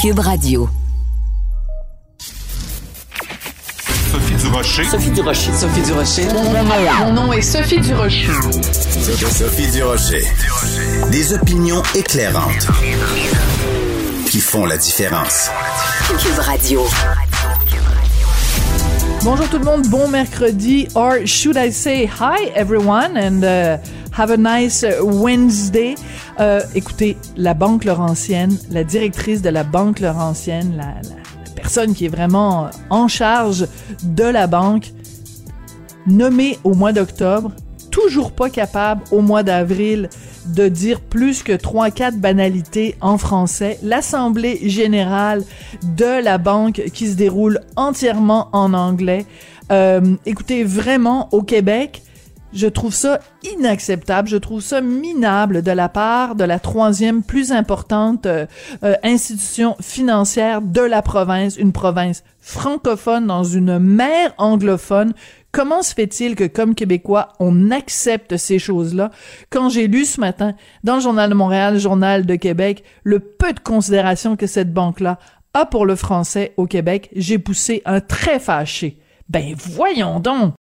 Cube Radio. Sophie Durocher. Sophie Durocher. Sophie Durocher. Mon nom est Sophie Durocher. Sophie Durocher. Des opinions éclairantes qui font la différence. Cube Radio. Bonjour tout le monde, bon mercredi, or should I say hi everyone? And uh, have a nice Wednesday. Euh, écoutez, la Banque Laurentienne, la directrice de la Banque Laurentienne, la, personne qui est vraiment en charge de la banque, nommée au mois d'octobre, toujours pas capable au mois d'avril de dire plus que trois quatre banalités en français. L'assemblée générale de la banque qui se déroule entièrement en anglais. Euh, écoutez, vraiment au Québec, je trouve ça inacceptable, je trouve ça minable de la part de la troisième plus importante euh, euh, institution financière de la province, une province francophone dans une mer anglophone. Comment se fait-il que, comme Québécois, on accepte ces choses-là? Quand j'ai lu ce matin, dans le Journal de Montréal, Journal de Québec, le peu de considération que cette banque-là a pour le français au Québec, j'ai poussé un très fâché. Ben voyons donc!